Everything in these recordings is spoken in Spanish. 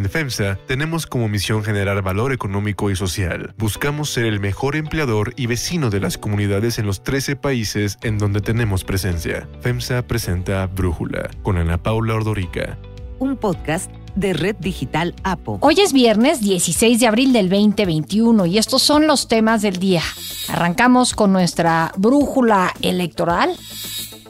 En FEMSA tenemos como misión generar valor económico y social. Buscamos ser el mejor empleador y vecino de las comunidades en los 13 países en donde tenemos presencia. FEMSA presenta Brújula con Ana Paula Ordorica. Un podcast de Red Digital APO. Hoy es viernes 16 de abril del 2021 y estos son los temas del día. Arrancamos con nuestra brújula electoral.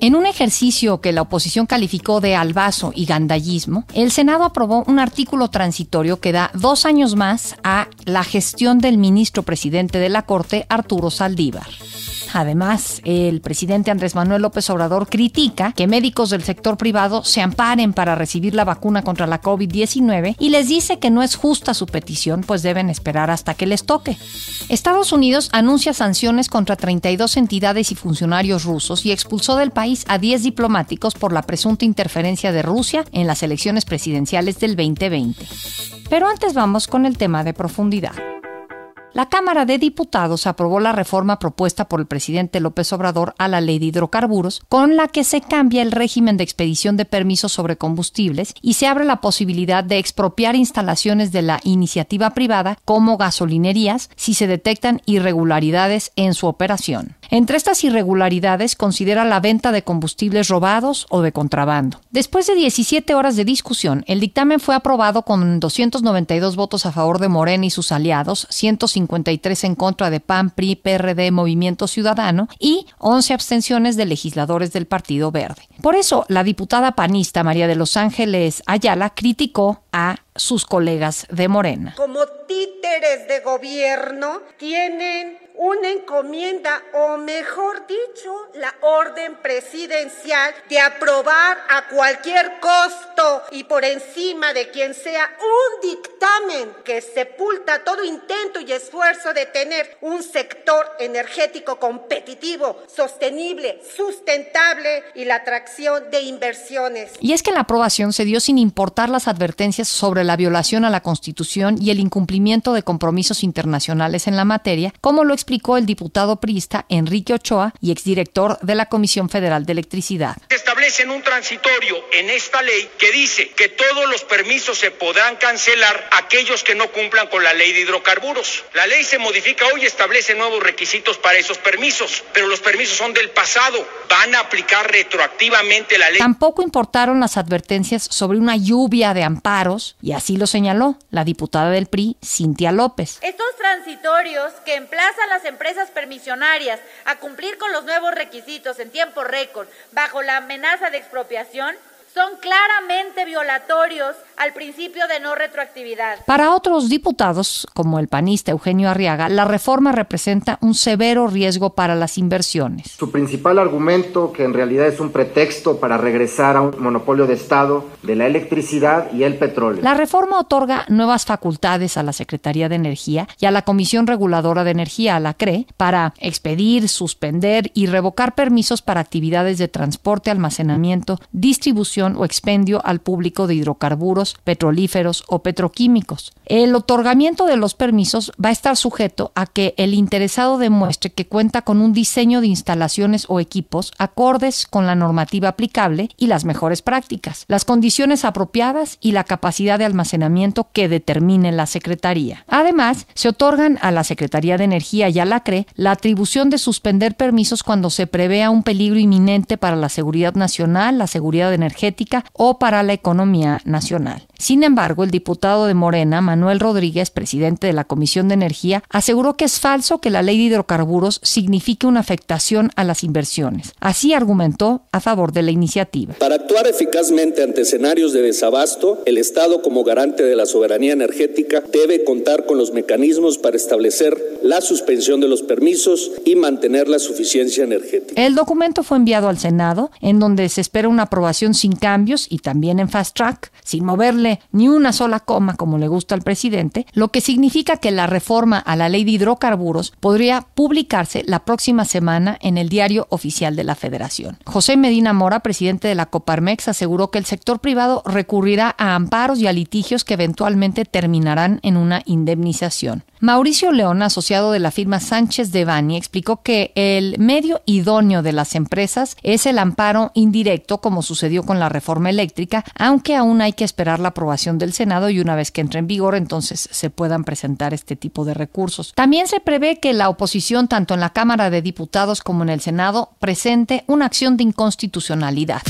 En un ejercicio que la oposición calificó de albazo y gandallismo, el Senado aprobó un artículo transitorio que da dos años más a la gestión del ministro presidente de la Corte, Arturo Saldívar. Además, el presidente Andrés Manuel López Obrador critica que médicos del sector privado se amparen para recibir la vacuna contra la COVID-19 y les dice que no es justa su petición, pues deben esperar hasta que les toque. Estados Unidos anuncia sanciones contra 32 entidades y funcionarios rusos y expulsó del país a 10 diplomáticos por la presunta interferencia de Rusia en las elecciones presidenciales del 2020. Pero antes vamos con el tema de profundidad. La Cámara de Diputados aprobó la reforma propuesta por el presidente López Obrador a la ley de hidrocarburos, con la que se cambia el régimen de expedición de permisos sobre combustibles y se abre la posibilidad de expropiar instalaciones de la iniciativa privada como gasolinerías si se detectan irregularidades en su operación. Entre estas irregularidades considera la venta de combustibles robados o de contrabando. Después de 17 horas de discusión, el dictamen fue aprobado con 292 votos a favor de Morena y sus aliados, 153 en contra de PAN, PRI, PRD, Movimiento Ciudadano y 11 abstenciones de legisladores del Partido Verde. Por eso, la diputada panista María de Los Ángeles Ayala criticó a sus colegas de Morena. Como títeres de gobierno tienen una encomienda, o mejor dicho, la orden presidencial de aprobar a cualquier costo y por encima de quien sea un dictamen que sepulta todo intento y esfuerzo de tener un sector energético competitivo, sostenible, sustentable y la atracción de inversiones. Y es que la aprobación se dio sin importar las advertencias sobre la violación a la Constitución y el incumplimiento de compromisos internacionales en la materia, como lo explicó el diputado priista Enrique Ochoa y exdirector de la Comisión Federal de Electricidad. Establecen un transitorio en esta ley que dice que todos los permisos se podrán cancelar aquellos que no cumplan con la ley de hidrocarburos. La ley se modifica hoy y establece nuevos requisitos para esos permisos, pero los permisos son del pasado. Van a aplicar retroactivamente la ley. Tampoco importaron las advertencias sobre una lluvia de amparos y así lo señaló la diputada del PRI, Cintia López. Estos transitorios que emplazan las empresas permisionarias a cumplir con los nuevos requisitos en tiempo récord bajo la amenaza de expropiación son claramente violatorios al principio de no retroactividad. Para otros diputados, como el panista Eugenio Arriaga, la reforma representa un severo riesgo para las inversiones. Su principal argumento, que en realidad es un pretexto para regresar a un monopolio de Estado de la electricidad y el petróleo. La reforma otorga nuevas facultades a la Secretaría de Energía y a la Comisión Reguladora de Energía, a la CRE, para expedir, suspender y revocar permisos para actividades de transporte, almacenamiento, distribución o expendio al público de hidrocarburos petrolíferos o petroquímicos. El otorgamiento de los permisos va a estar sujeto a que el interesado demuestre que cuenta con un diseño de instalaciones o equipos acordes con la normativa aplicable y las mejores prácticas, las condiciones apropiadas y la capacidad de almacenamiento que determine la Secretaría. Además, se otorgan a la Secretaría de Energía y a la CRE la atribución de suspender permisos cuando se prevea un peligro inminente para la seguridad nacional, la seguridad energética o para la economía nacional. Sin embargo, el diputado de Morena, Manuel Rodríguez, presidente de la Comisión de Energía, aseguró que es falso que la ley de hidrocarburos signifique una afectación a las inversiones. Así argumentó a favor de la iniciativa. Para actuar eficazmente ante escenarios de desabasto, el Estado como garante de la soberanía energética debe contar con los mecanismos para establecer la suspensión de los permisos y mantener la suficiencia energética. El documento fue enviado al Senado, en donde se espera una aprobación sin cambios y también en fast track, sin moverle ni una sola coma como le gusta al presidente, lo que significa que la reforma a la ley de hidrocarburos podría publicarse la próxima semana en el diario oficial de la Federación. José Medina Mora, presidente de la Coparmex, aseguró que el sector privado recurrirá a amparos y a litigios que eventualmente terminarán en una indemnización. Mauricio León, asociado de la firma Sánchez de Bani, explicó que el medio idóneo de las empresas es el amparo indirecto, como sucedió con la reforma eléctrica, aunque aún hay que esperar la aprobación del Senado y una vez que entre en vigor, entonces se puedan presentar este tipo de recursos. También se prevé que la oposición, tanto en la Cámara de Diputados como en el Senado, presente una acción de inconstitucionalidad.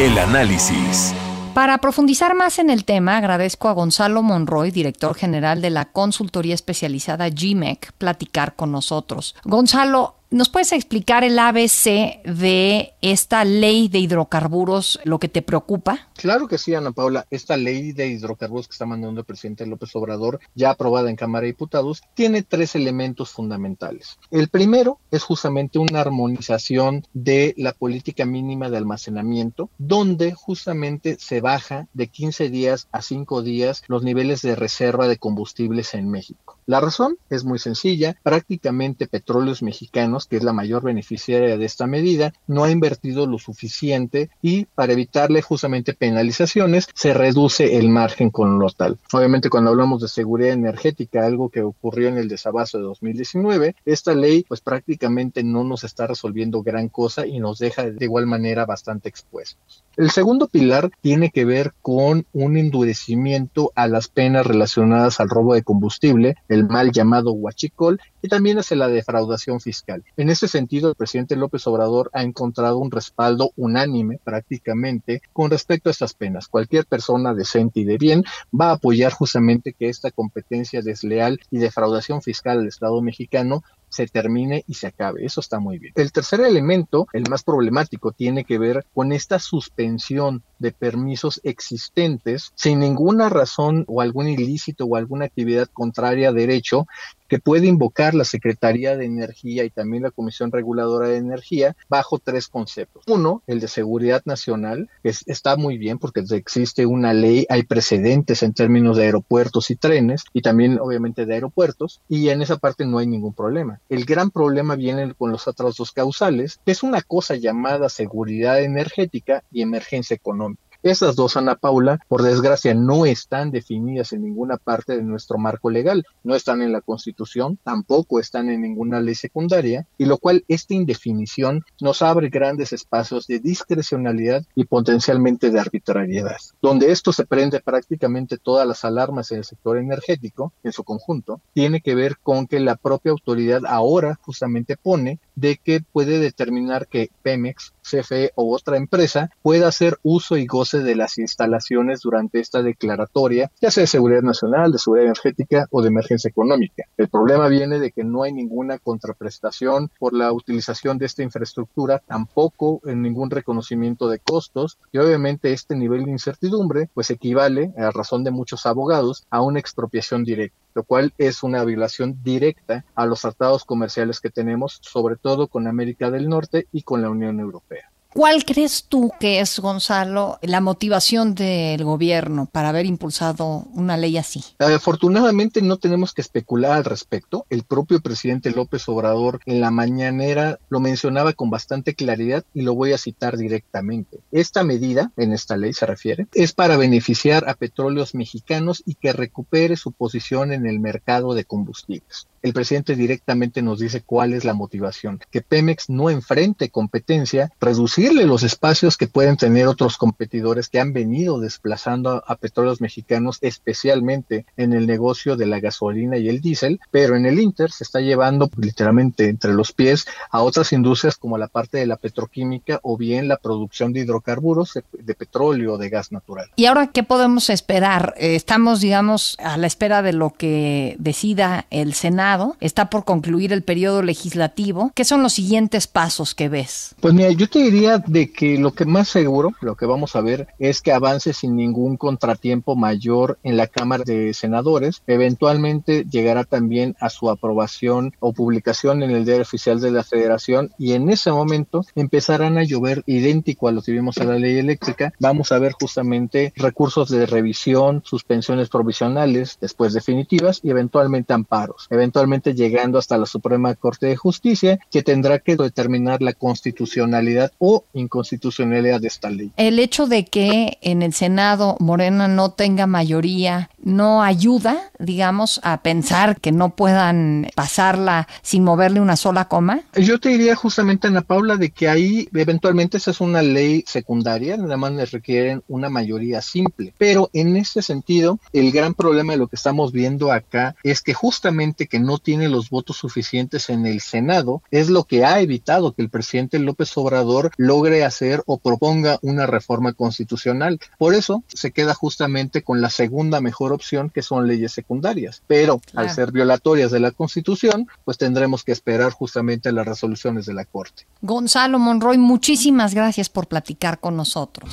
El análisis. Para profundizar más en el tema, agradezco a Gonzalo Monroy, director general de la consultoría especializada GMEC, platicar con nosotros. Gonzalo, ¿Nos puedes explicar el ABC de esta ley de hidrocarburos, lo que te preocupa? Claro que sí, Ana Paula. Esta ley de hidrocarburos que está mandando el presidente López Obrador, ya aprobada en Cámara de Diputados, tiene tres elementos fundamentales. El primero es justamente una armonización de la política mínima de almacenamiento, donde justamente se baja de 15 días a 5 días los niveles de reserva de combustibles en México. La razón es muy sencilla. Prácticamente petróleos mexicanos que es la mayor beneficiaria de esta medida, no ha invertido lo suficiente y para evitarle justamente penalizaciones se reduce el margen con lo tal. Obviamente cuando hablamos de seguridad energética, algo que ocurrió en el desabasto de 2019, esta ley pues prácticamente no nos está resolviendo gran cosa y nos deja de igual manera bastante expuestos. El segundo pilar tiene que ver con un endurecimiento a las penas relacionadas al robo de combustible, mal llamado huachicol, y también hacia la defraudación fiscal. En ese sentido, el presidente López Obrador ha encontrado un respaldo unánime prácticamente con respecto a estas penas. Cualquier persona decente y de bien va a apoyar justamente que esta competencia desleal y defraudación fiscal del Estado mexicano se termine y se acabe. Eso está muy bien. El tercer elemento, el más problemático, tiene que ver con esta suspensión de permisos existentes sin ninguna razón o algún ilícito o alguna actividad contraria a derecho que puede invocar la Secretaría de Energía y también la Comisión Reguladora de Energía bajo tres conceptos. Uno, el de seguridad nacional, que está muy bien porque existe una ley, hay precedentes en términos de aeropuertos y trenes y también obviamente de aeropuertos y en esa parte no hay ningún problema. El gran problema viene con los otros dos causales, que es una cosa llamada seguridad energética y emergencia económica. Esas dos, Ana Paula, por desgracia, no están definidas en ninguna parte de nuestro marco legal, no están en la Constitución, tampoco están en ninguna ley secundaria, y lo cual esta indefinición nos abre grandes espacios de discrecionalidad y potencialmente de arbitrariedad, donde esto se prende prácticamente todas las alarmas en el sector energético en su conjunto, tiene que ver con que la propia autoridad ahora justamente pone de que puede determinar que Pemex, CFE o otra empresa pueda hacer uso y goce de las instalaciones durante esta declaratoria, ya sea de seguridad nacional, de seguridad energética o de emergencia económica. El problema viene de que no hay ninguna contraprestación por la utilización de esta infraestructura, tampoco en ningún reconocimiento de costos y obviamente este nivel de incertidumbre pues equivale, a razón de muchos abogados, a una expropiación directa lo cual es una violación directa a los tratados comerciales que tenemos, sobre todo con América del Norte y con la Unión Europea. ¿Cuál crees tú que es, Gonzalo, la motivación del gobierno para haber impulsado una ley así? Afortunadamente no tenemos que especular al respecto. El propio presidente López Obrador en la mañanera lo mencionaba con bastante claridad y lo voy a citar directamente. Esta medida, en esta ley se refiere, es para beneficiar a petróleos mexicanos y que recupere su posición en el mercado de combustibles el presidente directamente nos dice cuál es la motivación, que Pemex no enfrente competencia, reducirle los espacios que pueden tener otros competidores que han venido desplazando a, petróleos mexicanos, especialmente en el negocio de la gasolina y el diésel, pero en el Inter se está llevando literalmente entre los pies a otras industrias como la parte de la petroquímica o bien la producción de hidrocarburos, de, petróleo o de gas natural. ¿Y ahora qué podemos esperar? Eh, estamos, digamos, a la espera de lo que decida el Senado está por concluir el periodo legislativo. ¿Qué son los siguientes pasos que ves? Pues mira, yo te diría de que lo que más seguro, lo que vamos a ver es que avance sin ningún contratiempo mayor en la Cámara de Senadores. Eventualmente llegará también a su aprobación o publicación en el diario oficial de la Federación y en ese momento empezarán a llover idéntico a lo que vimos a la ley eléctrica. Vamos a ver justamente recursos de revisión, suspensiones provisionales, después definitivas y eventualmente amparos. Eventualmente eventualmente llegando hasta la Suprema Corte de Justicia, que tendrá que determinar la constitucionalidad o inconstitucionalidad de esta ley. El hecho de que en el Senado Morena no tenga mayoría no ayuda, digamos, a pensar que no puedan pasarla sin moverle una sola coma? Yo te diría justamente, Ana Paula, de que ahí eventualmente esa es una ley secundaria, nada más les requieren una mayoría simple. Pero en este sentido, el gran problema de lo que estamos viendo acá es que justamente que no tiene los votos suficientes en el Senado es lo que ha evitado que el presidente López Obrador logre hacer o proponga una reforma constitucional. Por eso se queda justamente con la segunda mejor opción, que son leyes secundarias. Pero al ser violatorias de la Constitución, pues tendremos que esperar justamente las resoluciones de la Corte. Gonzalo Monroy, muchísimas gracias por platicar con nosotros.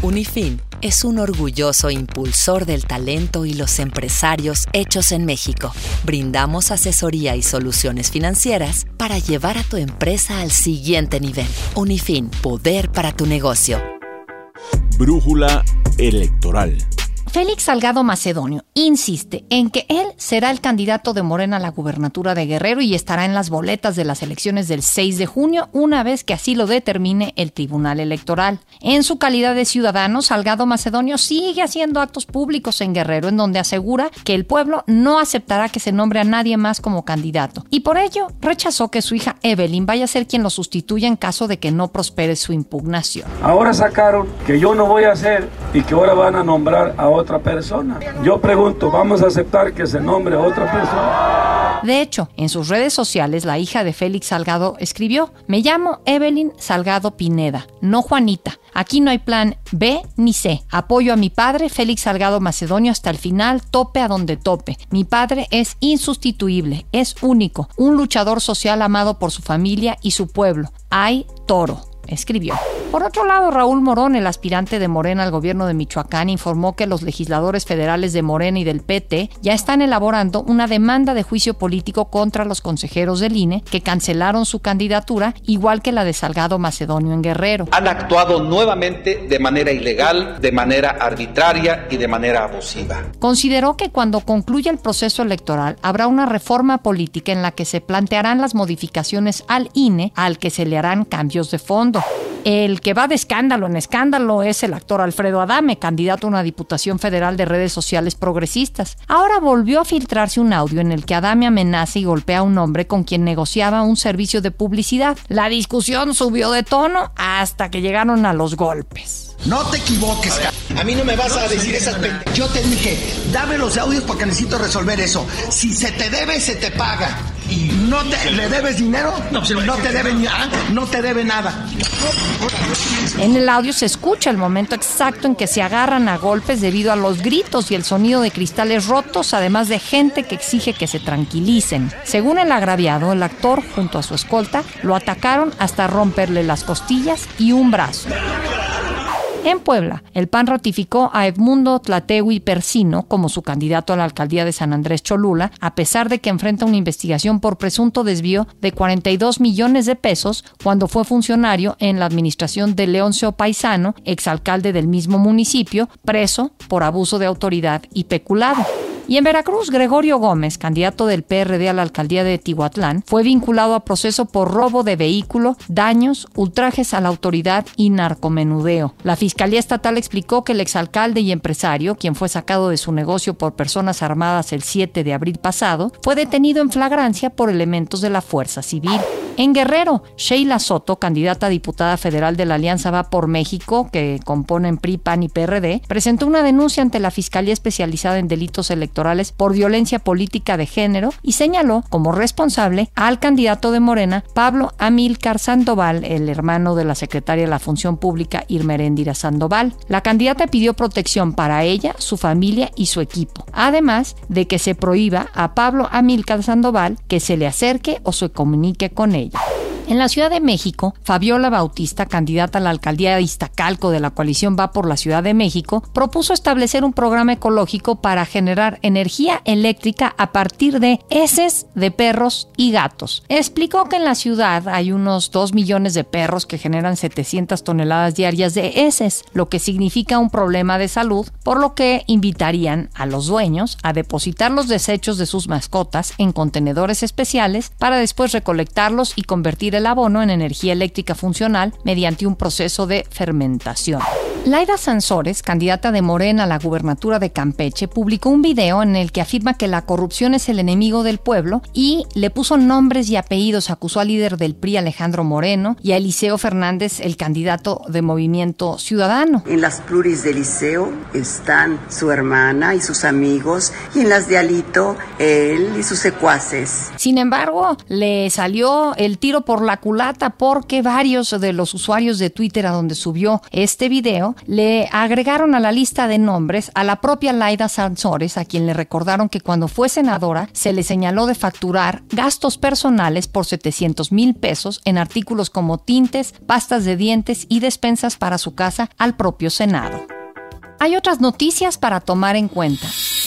Unifin es un orgulloso impulsor del talento y los empresarios hechos en México. Brindamos asesoría y soluciones financieras para llevar a tu empresa al siguiente nivel. Unifin, poder para tu negocio. Brújula electoral. Félix Salgado Macedonio insiste en que él será el candidato de Morena a la gubernatura de Guerrero y estará en las boletas de las elecciones del 6 de junio, una vez que así lo determine el Tribunal Electoral. En su calidad de ciudadano, Salgado Macedonio sigue haciendo actos públicos en Guerrero, en donde asegura que el pueblo no aceptará que se nombre a nadie más como candidato. Y por ello rechazó que su hija Evelyn vaya a ser quien lo sustituya en caso de que no prospere su impugnación. Ahora sacaron que yo no voy a hacer y que ahora van a nombrar a otra persona. Yo pregunto, ¿vamos a aceptar que se nombre a otra persona? De hecho, en sus redes sociales, la hija de Félix Salgado escribió, me llamo Evelyn Salgado Pineda, no Juanita. Aquí no hay plan B ni C. Apoyo a mi padre, Félix Salgado Macedonio, hasta el final, tope a donde tope. Mi padre es insustituible, es único, un luchador social amado por su familia y su pueblo. Hay toro escribió. Por otro lado, Raúl Morón, el aspirante de Morena al gobierno de Michoacán, informó que los legisladores federales de Morena y del PT ya están elaborando una demanda de juicio político contra los consejeros del INE que cancelaron su candidatura, igual que la de Salgado Macedonio en Guerrero. Han actuado nuevamente de manera ilegal, de manera arbitraria y de manera abusiva. Consideró que cuando concluya el proceso electoral habrá una reforma política en la que se plantearán las modificaciones al INE al que se le harán cambios de fondo. El que va de escándalo en escándalo es el actor Alfredo Adame, candidato a una diputación federal de redes sociales progresistas. Ahora volvió a filtrarse un audio en el que Adame amenaza y golpea a un hombre con quien negociaba un servicio de publicidad. La discusión subió de tono hasta que llegaron a los golpes. No te equivoques, a mí no me vas a decir esas Yo te dije, dame los audios porque necesito resolver eso. Si se te debe, se te paga. ¿Y no te, le debes dinero? No, no te debe ah, no te debe nada. En el audio se escucha el momento exacto en que se agarran a golpes debido a los gritos y el sonido de cristales rotos, además de gente que exige que se tranquilicen. Según el agraviado, el actor junto a su escolta lo atacaron hasta romperle las costillas y un brazo. En Puebla, el PAN ratificó a Edmundo Tlatewi Persino como su candidato a la alcaldía de San Andrés Cholula, a pesar de que enfrenta una investigación por presunto desvío de 42 millones de pesos cuando fue funcionario en la administración de Leoncio Paisano, exalcalde del mismo municipio, preso por abuso de autoridad y peculado. Y en Veracruz, Gregorio Gómez, candidato del PRD a la alcaldía de Tihuatlán, fue vinculado a proceso por robo de vehículo, daños, ultrajes a la autoridad y narcomenudeo. La Fiscalía Estatal explicó que el exalcalde y empresario, quien fue sacado de su negocio por personas armadas el 7 de abril pasado, fue detenido en flagrancia por elementos de la Fuerza Civil. En Guerrero, Sheila Soto, candidata a diputada federal de la Alianza Va por México, que componen PRI, PAN y PRD, presentó una denuncia ante la Fiscalía Especializada en Delitos Electorales por violencia política de género y señaló como responsable al candidato de Morena, Pablo Amílcar Sandoval, el hermano de la secretaria de la Función Pública, Irmeréndira Sandoval. La candidata pidió protección para ella, su familia y su equipo, además de que se prohíba a Pablo Amílcar Sandoval que se le acerque o se comunique con ella. En la Ciudad de México, Fabiola Bautista, candidata a la alcaldía de Iztacalco de la coalición Va por la Ciudad de México, propuso establecer un programa ecológico para generar energía eléctrica a partir de heces de perros y gatos. Explicó que en la ciudad hay unos 2 millones de perros que generan 700 toneladas diarias de heces, lo que significa un problema de salud, por lo que invitarían a los dueños a depositar los desechos de sus mascotas en contenedores especiales para después recolectarlos y convertir el abono en energía eléctrica funcional mediante un proceso de fermentación. Laida Sansores, candidata de Morena a la gubernatura de Campeche, publicó un video en el que afirma que la corrupción es el enemigo del pueblo y le puso nombres y apellidos, acusó al líder del PRI Alejandro Moreno y a Eliseo Fernández, el candidato de Movimiento Ciudadano. En las pluris de Eliseo están su hermana y sus amigos y en las de Alito él y sus secuaces. Sin embargo, le salió el tiro por la culata porque varios de los usuarios de Twitter a donde subió este video le agregaron a la lista de nombres a la propia Laida Sansores, a quien le recordaron que cuando fue senadora se le señaló de facturar gastos personales por 700 mil pesos en artículos como tintes, pastas de dientes y despensas para su casa al propio Senado. Hay otras noticias para tomar en cuenta.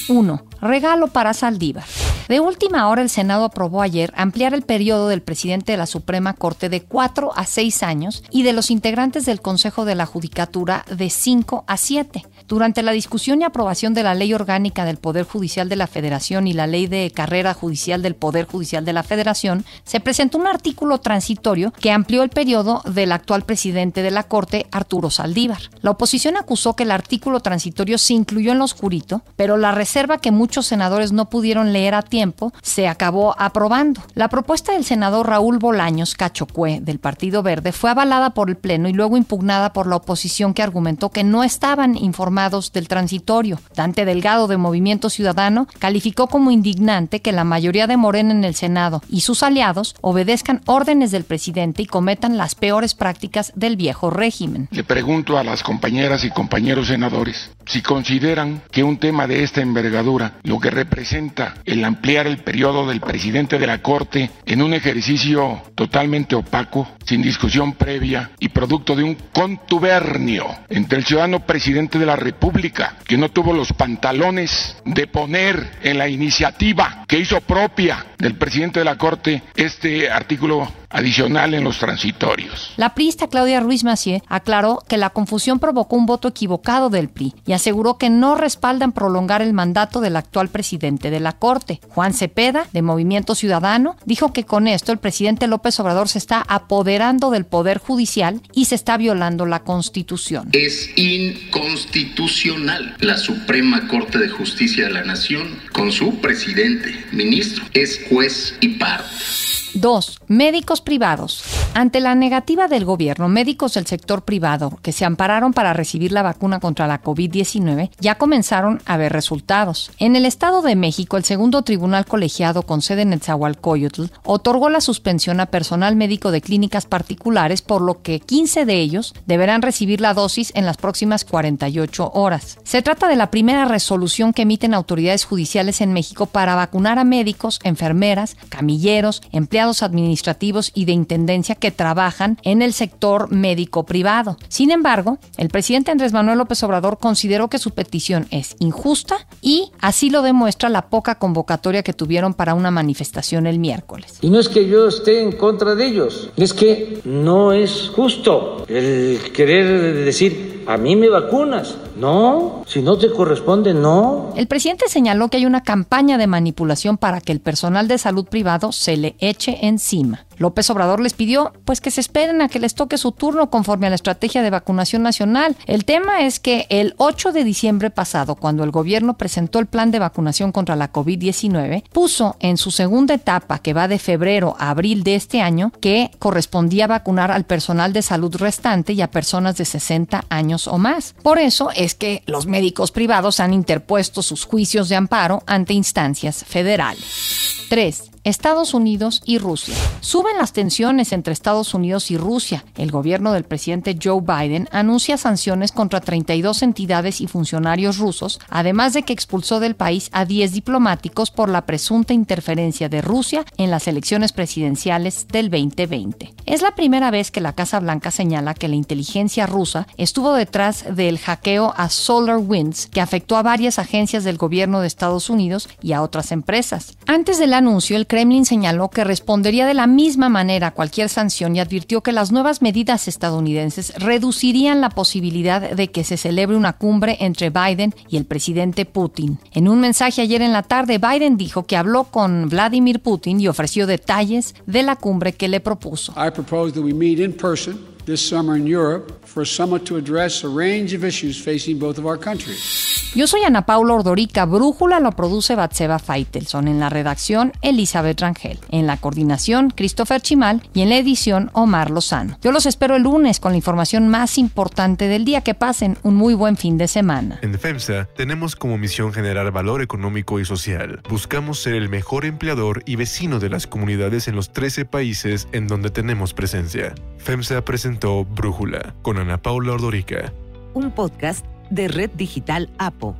1. Regalo para Saldívar. De última hora, el Senado aprobó ayer ampliar el periodo del presidente de la Suprema Corte de 4 a 6 años y de los integrantes del Consejo de la Judicatura de 5 a 7. Durante la discusión y aprobación de la Ley Orgánica del Poder Judicial de la Federación y la Ley de Carrera Judicial del Poder Judicial de la Federación, se presentó un artículo transitorio que amplió el periodo del actual presidente de la Corte, Arturo Saldívar. La oposición acusó que el artículo transitorio se incluyó en lo oscurito, pero la reserva que muchos senadores no pudieron leer a tiempo se acabó aprobando. La propuesta del senador Raúl Bolaños Cachocue del Partido Verde fue avalada por el Pleno y luego impugnada por la oposición que argumentó que no estaban informados del transitorio. Dante Delgado de Movimiento Ciudadano calificó como indignante que la mayoría de Morena en el Senado y sus aliados obedezcan órdenes del presidente y cometan las peores prácticas del viejo régimen. Le pregunto a las compañeras y compañeros senadores si consideran que un tema de esta envergadura, lo que representa el ampliar el periodo del presidente de la Corte en un ejercicio totalmente opaco, sin discusión previa y producto de un contubernio entre el ciudadano presidente de la República, que no tuvo los pantalones de poner en la iniciativa que hizo propia del presidente de la Corte este artículo adicional en los transitorios. La priista Claudia Ruiz Macié aclaró que la confusión provocó un voto equivocado del PRI y aseguró que no respaldan prolongar el mandato del actual presidente de la Corte. Juan Cepeda, de Movimiento Ciudadano, dijo que con esto el presidente López Obrador se está apoderando del Poder Judicial y se está violando la Constitución. Es inconstitucional la Suprema Corte de Justicia de la Nación con su presidente, ministro, es juez y parte. 2. Médicos privados. Ante la negativa del gobierno, médicos del sector privado que se ampararon para recibir la vacuna contra la COVID-19 ya comenzaron a ver resultados. En el Estado de México, el segundo tribunal colegiado con sede en Netzahualcoyotl otorgó la suspensión a personal médico de clínicas particulares, por lo que 15 de ellos deberán recibir la dosis en las próximas 48 horas. Se trata de la primera resolución que emiten autoridades judiciales en México para vacunar a médicos, enfermeras, camilleros, empleados administrativos y de intendencia que trabajan en el sector médico privado. Sin embargo, el presidente Andrés Manuel López Obrador consideró que su petición es injusta y así lo demuestra la poca convocatoria que tuvieron para una manifestación el miércoles. Y no es que yo esté en contra de ellos, es que no es justo el querer decir, a mí me vacunas. No, si no te corresponde, no. El presidente señaló que hay una campaña de manipulación para que el personal de salud privado se le eche encima. López Obrador les pidió pues que se esperen a que les toque su turno conforme a la estrategia de vacunación nacional. El tema es que el 8 de diciembre pasado, cuando el gobierno presentó el plan de vacunación contra la COVID-19, puso en su segunda etapa, que va de febrero a abril de este año, que correspondía vacunar al personal de salud restante y a personas de 60 años o más. Por eso es que los médicos privados han interpuesto sus juicios de amparo ante instancias federales. 3. Estados Unidos y Rusia. Suben las tensiones entre Estados Unidos y Rusia. El gobierno del presidente Joe Biden anuncia sanciones contra 32 entidades y funcionarios rusos, además de que expulsó del país a 10 diplomáticos por la presunta interferencia de Rusia en las elecciones presidenciales del 2020. Es la primera vez que la Casa Blanca señala que la inteligencia rusa estuvo detrás del hackeo a SolarWinds que afectó a varias agencias del gobierno de Estados Unidos y a otras empresas. Antes del anuncio, el Kremlin señaló que respondería de la misma manera a cualquier sanción y advirtió que las nuevas medidas estadounidenses reducirían la posibilidad de que se celebre una cumbre entre Biden y el presidente Putin. En un mensaje ayer en la tarde, Biden dijo que habló con Vladimir Putin y ofreció detalles de la cumbre que le propuso. Propose that we meet in person this summer in Europe for a summit to address a range of issues facing both of our countries. Yo soy Ana Paula Ordorica. Brújula lo produce Batseba Feitelson. En la redacción, Elizabeth Rangel. En la coordinación, Christopher Chimal. Y en la edición, Omar Lozano. Yo los espero el lunes con la información más importante del día. Que pasen un muy buen fin de semana. En FEMSA tenemos como misión generar valor económico y social. Buscamos ser el mejor empleador y vecino de las comunidades en los 13 países en donde tenemos presencia. FEMSA presentó Brújula con Ana Paula Ordorica. Un podcast de Red Digital APO.